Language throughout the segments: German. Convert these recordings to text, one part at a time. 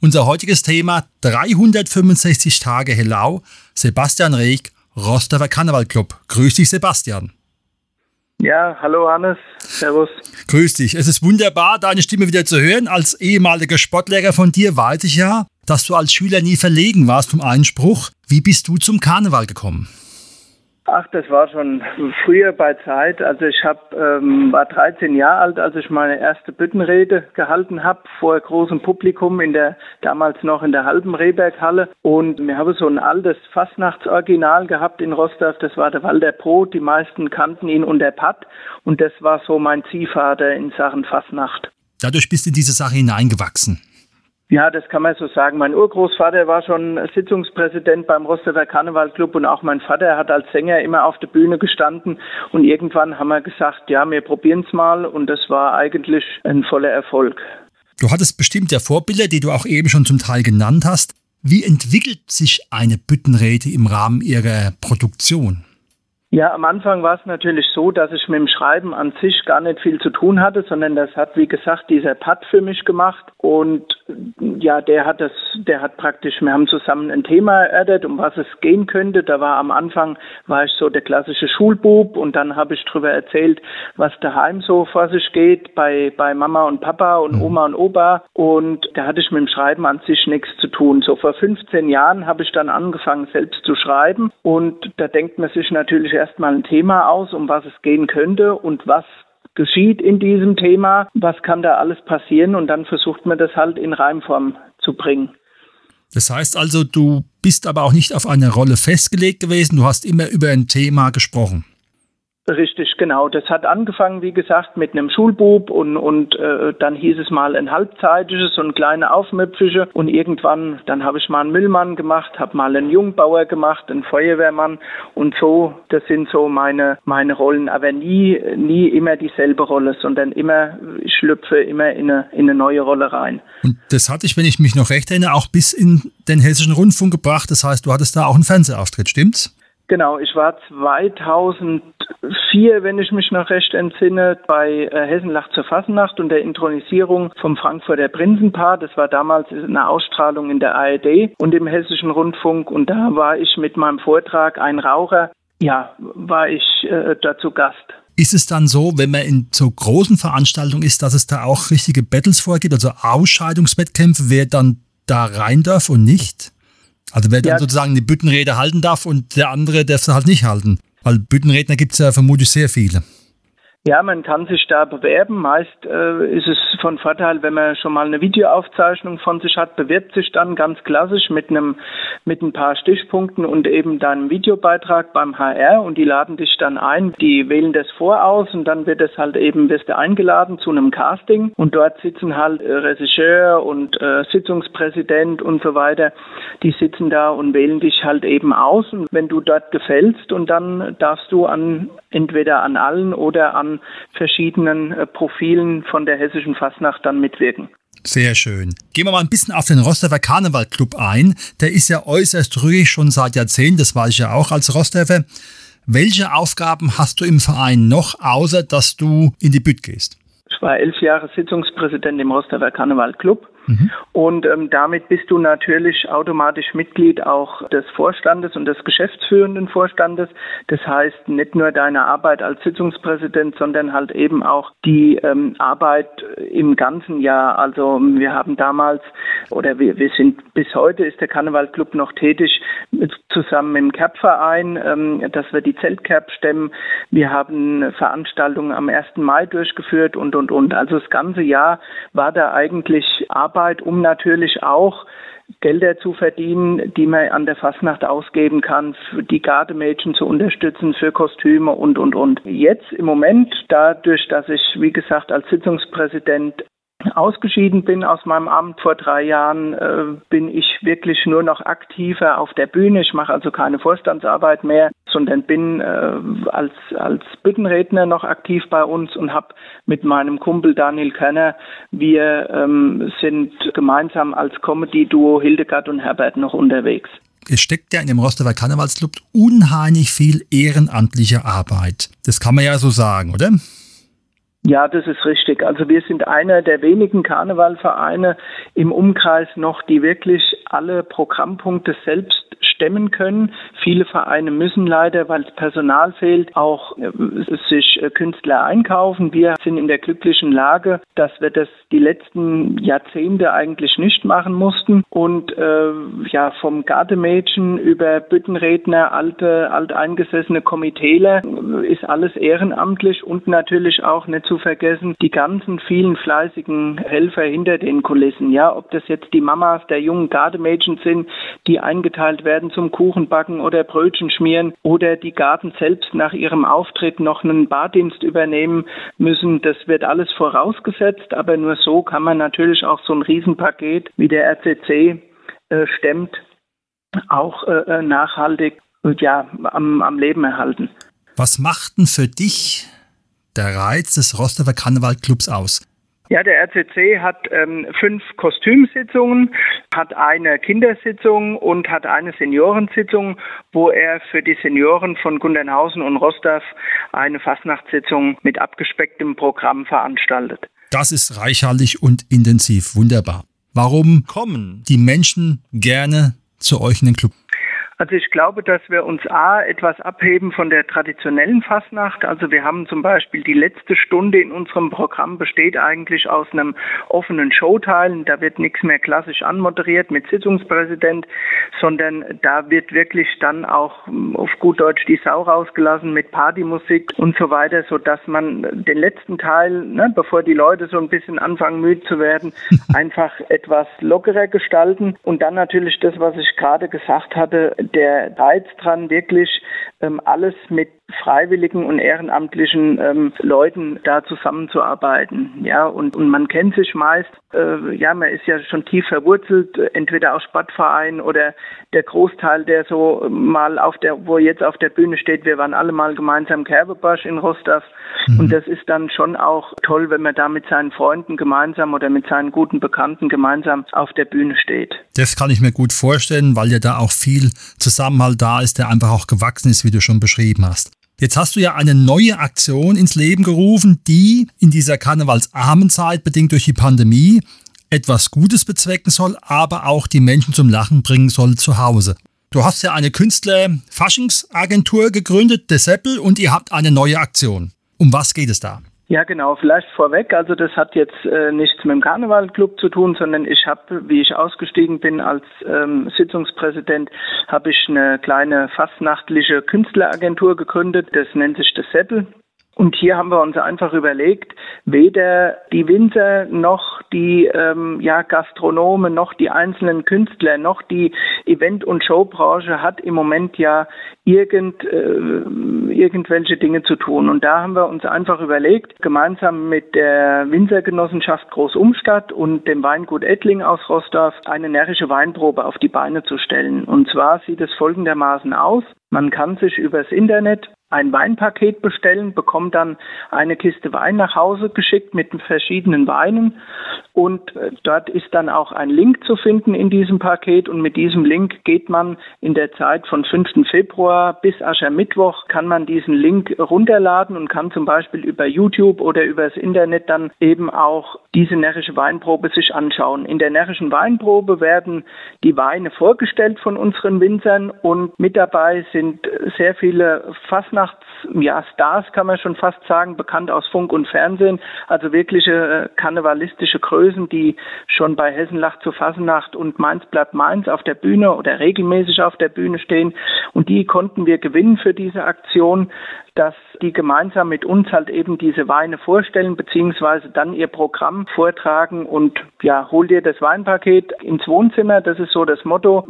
Unser heutiges Thema 365 Tage Hellau, Sebastian Reg, Rostover Karnevalclub. Grüß dich, Sebastian. Ja, hallo Hannes, servus. Grüß dich. Es ist wunderbar, deine Stimme wieder zu hören. Als ehemaliger Sportlehrer von dir weiß ich ja, dass du als Schüler nie verlegen warst vom Einspruch. Wie bist du zum Karneval gekommen? Ach, das war schon früher bei Zeit. Also ich hab, ähm, war 13 Jahre alt, als ich meine erste Büttenrede gehalten habe vor großem Publikum in der damals noch in der halben Rehberghalle. Und wir haben so ein altes Fastnachtsoriginal gehabt in Rostorf. Das war der Walter Brot. Die meisten kannten ihn unter Pat. Und das war so mein Ziehvater in Sachen Fastnacht. Dadurch bist du in diese Sache hineingewachsen. Ja, das kann man so sagen. Mein Urgroßvater war schon Sitzungspräsident beim Rostover Karnevalclub und auch mein Vater hat als Sänger immer auf der Bühne gestanden und irgendwann haben wir gesagt, ja, wir probieren es mal und das war eigentlich ein voller Erfolg. Du hattest bestimmt ja Vorbilder, die du auch eben schon zum Teil genannt hast. Wie entwickelt sich eine Büttenrede im Rahmen ihrer Produktion? Ja, am Anfang war es natürlich so, dass ich mit dem Schreiben an sich gar nicht viel zu tun hatte, sondern das hat, wie gesagt, dieser Pat für mich gemacht. Und ja, der hat das, der hat praktisch, wir haben zusammen ein Thema erörtert, um was es gehen könnte. Da war am Anfang, war ich so der klassische Schulbub und dann habe ich darüber erzählt, was daheim so vor sich geht, bei, bei Mama und Papa und mhm. Oma und Opa. Und da hatte ich mit dem Schreiben an sich nichts zu tun. So vor 15 Jahren habe ich dann angefangen, selbst zu schreiben. Und da denkt man sich natürlich erstmal ein Thema aus, um was es gehen könnte und was geschieht in diesem Thema, was kann da alles passieren und dann versucht man das halt in Reimform zu bringen. Das heißt also, du bist aber auch nicht auf eine Rolle festgelegt gewesen, du hast immer über ein Thema gesprochen. Richtig, genau. Das hat angefangen, wie gesagt, mit einem Schulbub und, und äh, dann hieß es mal ein halbzeitiges und kleine Aufmüpfische und irgendwann, dann habe ich mal einen Müllmann gemacht, habe mal einen Jungbauer gemacht, einen Feuerwehrmann und so, das sind so meine, meine Rollen, aber nie, nie immer dieselbe Rolle, sondern immer, ich schlüpfe immer in eine, in eine neue Rolle rein. Und das hatte ich, wenn ich mich noch recht erinnere, auch bis in den Hessischen Rundfunk gebracht. Das heißt, du hattest da auch einen Fernsehauftritt, stimmt's? Genau, ich war 2004, wenn ich mich noch recht entsinne, bei äh, Hessenlach zur Fassennacht und der Intronisierung vom Frankfurter Prinzenpaar. Das war damals eine Ausstrahlung in der ARD und im Hessischen Rundfunk und da war ich mit meinem Vortrag Ein Raucher, ja, war ich äh, dazu Gast. Ist es dann so, wenn man in so großen Veranstaltungen ist, dass es da auch richtige Battles vorgibt, also Ausscheidungswettkämpfe, wer dann da rein darf und nicht? Also wer dann ja. sozusagen die Büttenrede halten darf und der andere darf sie halt nicht halten. Weil Büttenredner gibt es ja vermutlich sehr viele. Ja, man kann sich da bewerben. Meist äh, ist es von Vorteil, wenn man schon mal eine Videoaufzeichnung von sich hat, bewirbt sich dann ganz klassisch mit einem mit ein paar Stichpunkten und eben deinem Videobeitrag beim HR und die laden dich dann ein. Die wählen das voraus und dann wird es halt eben wirst du eingeladen zu einem Casting und dort sitzen halt äh, Regisseur und äh, Sitzungspräsident und so weiter. Die sitzen da und wählen dich halt eben aus und wenn du dort gefällst und dann darfst du an entweder an allen oder an verschiedenen äh, Profilen von der hessischen Fastnacht dann mitwirken. Sehr schön. Gehen wir mal ein bisschen auf den Rostover Karnevalclub ein. Der ist ja äußerst ruhig schon seit Jahrzehnten, das weiß ich ja auch als Rostover. Welche Aufgaben hast du im Verein noch, außer dass du in die Bütt gehst? Ich war elf Jahre Sitzungspräsident im Rostover Karnevalclub Mhm. Und ähm, damit bist du natürlich automatisch Mitglied auch des Vorstandes und des geschäftsführenden Vorstandes. Das heißt, nicht nur deine Arbeit als Sitzungspräsident, sondern halt eben auch die ähm, Arbeit im ganzen Jahr. Also wir haben damals oder wir, wir sind bis heute ist der Karnevalclub noch tätig zusammen mit dem Kerbverein, ähm, dass wir die Zeltkerb stemmen. Wir haben Veranstaltungen am 1. Mai durchgeführt und und und. Also das ganze Jahr war da eigentlich Arbeit um natürlich auch Gelder zu verdienen, die man an der Fastnacht ausgeben kann, die Gardemädchen zu unterstützen, für Kostüme und, und, und. Jetzt im Moment, dadurch, dass ich, wie gesagt, als Sitzungspräsident ausgeschieden bin aus meinem Amt vor drei Jahren, äh, bin ich wirklich nur noch aktiver auf der Bühne. Ich mache also keine Vorstandsarbeit mehr, sondern bin äh, als, als Büttenredner noch aktiv bei uns und habe mit meinem Kumpel Daniel Kenner, wir ähm, sind gemeinsam als Comedy-Duo Hildegard und Herbert noch unterwegs. Es steckt ja in dem Rostover Karnevalsclub unheimlich viel ehrenamtliche Arbeit. Das kann man ja so sagen, oder? Ja, das ist richtig. Also wir sind einer der wenigen Karnevalvereine im Umkreis noch, die wirklich alle Programmpunkte selbst stemmen können. Viele Vereine müssen leider, weil Personal fehlt, auch äh, sich äh, Künstler einkaufen. Wir sind in der glücklichen Lage, dass wir das die letzten Jahrzehnte eigentlich nicht machen mussten und äh, ja vom Gardemädchen über Büttenredner, alte alteingesessene Komitäler äh, ist alles ehrenamtlich und natürlich auch nicht zu vergessen die ganzen vielen fleißigen Helfer hinter den Kulissen. Ja, ob das jetzt die Mamas der jungen Gardemädchen sind, die eingeteilt werden zum Kuchenbacken oder Brötchen schmieren oder die Garten selbst nach ihrem Auftritt noch einen Bardienst übernehmen müssen. Das wird alles vorausgesetzt, aber nur so kann man natürlich auch so ein Riesenpaket wie der RCC äh, stemmt, auch äh, äh, nachhaltig ja, am, am Leben erhalten. Was macht denn für dich der Reiz des Rostover Karnevalclubs aus? Ja, der RCC hat ähm, fünf Kostümsitzungen, hat eine Kindersitzung und hat eine Seniorensitzung, wo er für die Senioren von Gundernhausen und Rostorf eine Fastnachtssitzung mit abgespecktem Programm veranstaltet. Das ist reichhaltig und intensiv. Wunderbar. Warum kommen die Menschen gerne zu euch in den Club? Also ich glaube, dass wir uns A etwas abheben von der traditionellen Fastnacht. Also wir haben zum Beispiel die letzte Stunde in unserem Programm besteht eigentlich aus einem offenen Showteil. Da wird nichts mehr klassisch anmoderiert mit Sitzungspräsident, sondern da wird wirklich dann auch hm, auf gut Deutsch die Sau rausgelassen mit Partymusik und so weiter, so dass man den letzten Teil, ne, bevor die Leute so ein bisschen anfangen müde zu werden, einfach etwas lockerer gestalten und dann natürlich das, was ich gerade gesagt hatte, der Reiz dran, wirklich ähm, alles mit freiwilligen und ehrenamtlichen ähm, Leuten da zusammenzuarbeiten. Ja, und, und man kennt sich meist, äh, ja, man ist ja schon tief verwurzelt, entweder aus Sportvereinen oder der Großteil, der so mal auf der, wo jetzt auf der Bühne steht, wir waren alle mal gemeinsam Kerbebasch in Rostov. Mhm. Und das ist dann schon auch toll, wenn man da mit seinen Freunden gemeinsam oder mit seinen guten Bekannten gemeinsam auf der Bühne steht. Das kann ich mir gut vorstellen, weil ja da auch viel Zusammenhalt da ist, der einfach auch gewachsen ist, wie du schon beschrieben hast. Jetzt hast du ja eine neue Aktion ins Leben gerufen, die in dieser karnevalsarmen Zeit, bedingt durch die Pandemie, etwas Gutes bezwecken soll, aber auch die Menschen zum Lachen bringen soll zu Hause. Du hast ja eine Künstler-Faschingsagentur gegründet, The Seppel, und ihr habt eine neue Aktion. Um was geht es da? Ja, genau. Vielleicht vorweg. Also das hat jetzt äh, nichts mit dem Karnevalclub zu tun, sondern ich habe, wie ich ausgestiegen bin als ähm, Sitzungspräsident, habe ich eine kleine fastnachtliche Künstleragentur gegründet. Das nennt sich das Seppel. Und hier haben wir uns einfach überlegt, weder die Winzer noch die ähm, ja, Gastronomen noch die einzelnen Künstler noch die Event- und Showbranche hat im Moment ja irgend, äh, irgendwelche Dinge zu tun. Und da haben wir uns einfach überlegt, gemeinsam mit der Winzergenossenschaft Großumstadt und dem Weingut Ettling aus Rostorf eine närrische Weinprobe auf die Beine zu stellen. Und zwar sieht es folgendermaßen aus. Man kann sich übers Internet ein Weinpaket bestellen, bekommt dann eine Kiste Wein nach Hause geschickt mit verschiedenen Weinen und äh, dort ist dann auch ein Link zu finden in diesem Paket und mit diesem Link geht man in der Zeit von 5. Februar bis Aschermittwoch kann man diesen Link runterladen und kann zum Beispiel über YouTube oder übers Internet dann eben auch diese närrische Weinprobe sich anschauen. In der närrischen Weinprobe werden die Weine vorgestellt von unseren Winzern und mit dabei sind sehr viele Fassnachten Fastnachts, ja, kann man schon fast sagen, bekannt aus Funk und Fernsehen, also wirkliche äh, karnevalistische Größen, die schon bei Hessenlach zur Fasnacht und Mainz bleibt Mainz auf der Bühne oder regelmäßig auf der Bühne stehen und die konnten wir gewinnen für diese Aktion. Dass die gemeinsam mit uns halt eben diese Weine vorstellen, beziehungsweise dann ihr Programm vortragen und ja, hol dir das Weinpaket ins Wohnzimmer. Das ist so das Motto.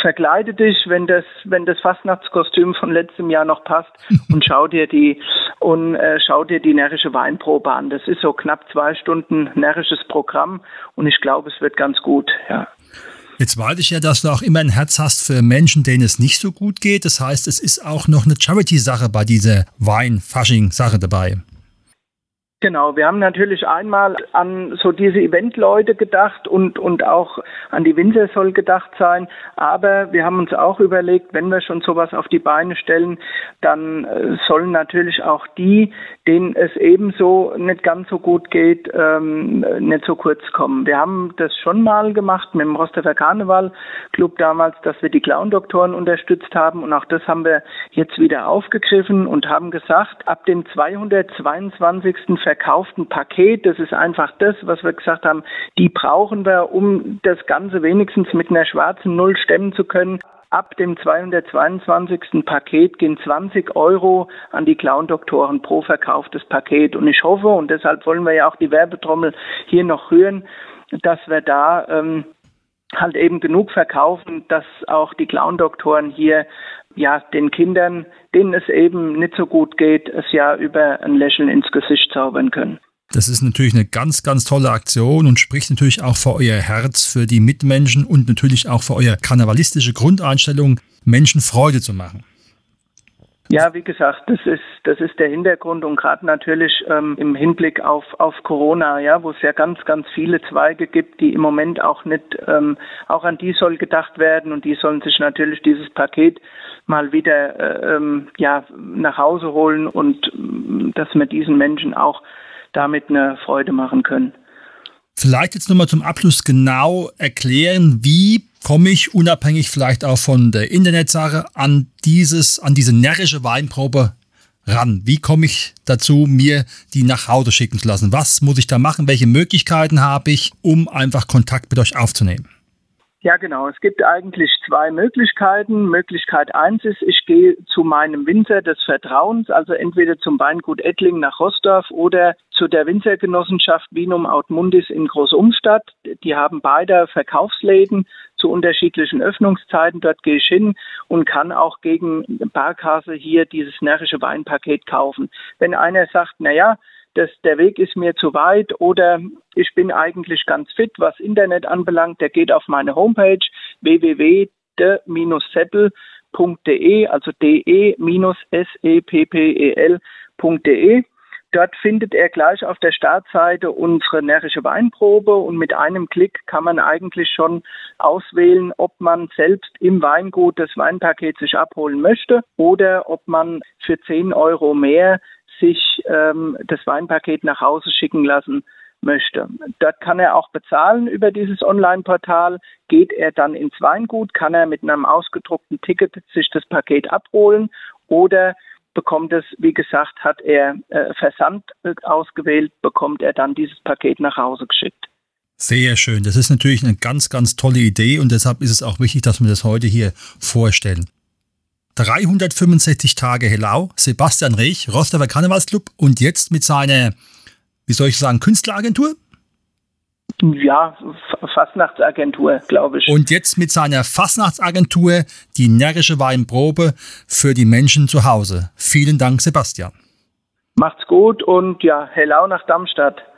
Verkleide dich, wenn das, wenn das Fastnachtskostüm von letztem Jahr noch passt und schau dir die und äh, schau dir die närrische Weinprobe an. Das ist so knapp zwei Stunden närrisches Programm und ich glaube, es wird ganz gut, ja. Jetzt weiß ich ja, dass du auch immer ein Herz hast für Menschen, denen es nicht so gut geht. Das heißt, es ist auch noch eine Charity-Sache bei dieser Wein-Fasching-Sache dabei. Genau, wir haben natürlich einmal an so diese Eventleute gedacht und, und auch an die Winzer soll gedacht sein. Aber wir haben uns auch überlegt, wenn wir schon sowas auf die Beine stellen, dann äh, sollen natürlich auch die, denen es ebenso nicht ganz so gut geht, ähm, nicht so kurz kommen. Wir haben das schon mal gemacht mit dem Rostover Karneval Club damals, dass wir die Clown-Doktoren unterstützt haben und auch das haben wir jetzt wieder aufgegriffen und haben gesagt, ab dem 222 verkauften Paket. Das ist einfach das, was wir gesagt haben, die brauchen wir, um das Ganze wenigstens mit einer schwarzen Null stemmen zu können. Ab dem 222. Paket gehen 20 Euro an die Clown-Doktoren pro verkauftes Paket. Und ich hoffe, und deshalb wollen wir ja auch die Werbetrommel hier noch rühren, dass wir da ähm, halt eben genug verkaufen, dass auch die Clown-Doktoren hier ja den Kindern, denen es eben nicht so gut geht, es ja über ein Lächeln ins Gesicht zaubern können. Das ist natürlich eine ganz, ganz tolle Aktion und spricht natürlich auch für euer Herz, für die Mitmenschen und natürlich auch für eure karnevalistische Grundeinstellung, Menschen Freude zu machen. Ja, wie gesagt, das ist das ist der Hintergrund und gerade natürlich ähm, im Hinblick auf auf Corona, ja, wo es ja ganz ganz viele Zweige gibt, die im Moment auch nicht ähm, auch an die soll gedacht werden und die sollen sich natürlich dieses Paket mal wieder äh, ähm, ja nach Hause holen und äh, dass wir diesen Menschen auch damit eine Freude machen können. Vielleicht jetzt nochmal zum Abschluss genau erklären, wie komme ich unabhängig vielleicht auch von der Internetsache an dieses, an diese närrische Weinprobe ran? Wie komme ich dazu, mir die nach Hause schicken zu lassen? Was muss ich da machen? Welche Möglichkeiten habe ich, um einfach Kontakt mit euch aufzunehmen? Ja, genau. Es gibt eigentlich zwei Möglichkeiten. Möglichkeit eins ist, ich gehe zu meinem Winzer des Vertrauens, also entweder zum Weingut Ettling nach Rostorf oder zu der Winzergenossenschaft Vinum Autmundis in Großumstadt. Die haben beide Verkaufsläden zu unterschiedlichen Öffnungszeiten. Dort gehe ich hin und kann auch gegen Barkasse hier dieses närrische Weinpaket kaufen. Wenn einer sagt, na ja, das, der Weg ist mir zu weit oder ich bin eigentlich ganz fit, was Internet anbelangt, der geht auf meine Homepage www.de-seppel.de, also de-seppel.de. Dort findet er gleich auf der Startseite unsere närrische Weinprobe und mit einem Klick kann man eigentlich schon auswählen, ob man selbst im Weingut das Weinpaket sich abholen möchte oder ob man für 10 Euro mehr sich ähm, das Weinpaket nach Hause schicken lassen möchte. Dort kann er auch bezahlen über dieses Online-Portal. Geht er dann ins Weingut, kann er mit einem ausgedruckten Ticket sich das Paket abholen oder bekommt es, wie gesagt, hat er äh, Versand äh, ausgewählt, bekommt er dann dieses Paket nach Hause geschickt. Sehr schön. Das ist natürlich eine ganz, ganz tolle Idee und deshalb ist es auch wichtig, dass wir das heute hier vorstellen. 365 Tage Hellau, Sebastian Rech, Rostover Karnevalsclub und jetzt mit seiner, wie soll ich sagen, Künstleragentur? Ja, Fastnachtsagentur, glaube ich. Und jetzt mit seiner Fastnachtsagentur die närrische Weinprobe für die Menschen zu Hause. Vielen Dank, Sebastian. Macht's gut und ja, Hellau nach Darmstadt.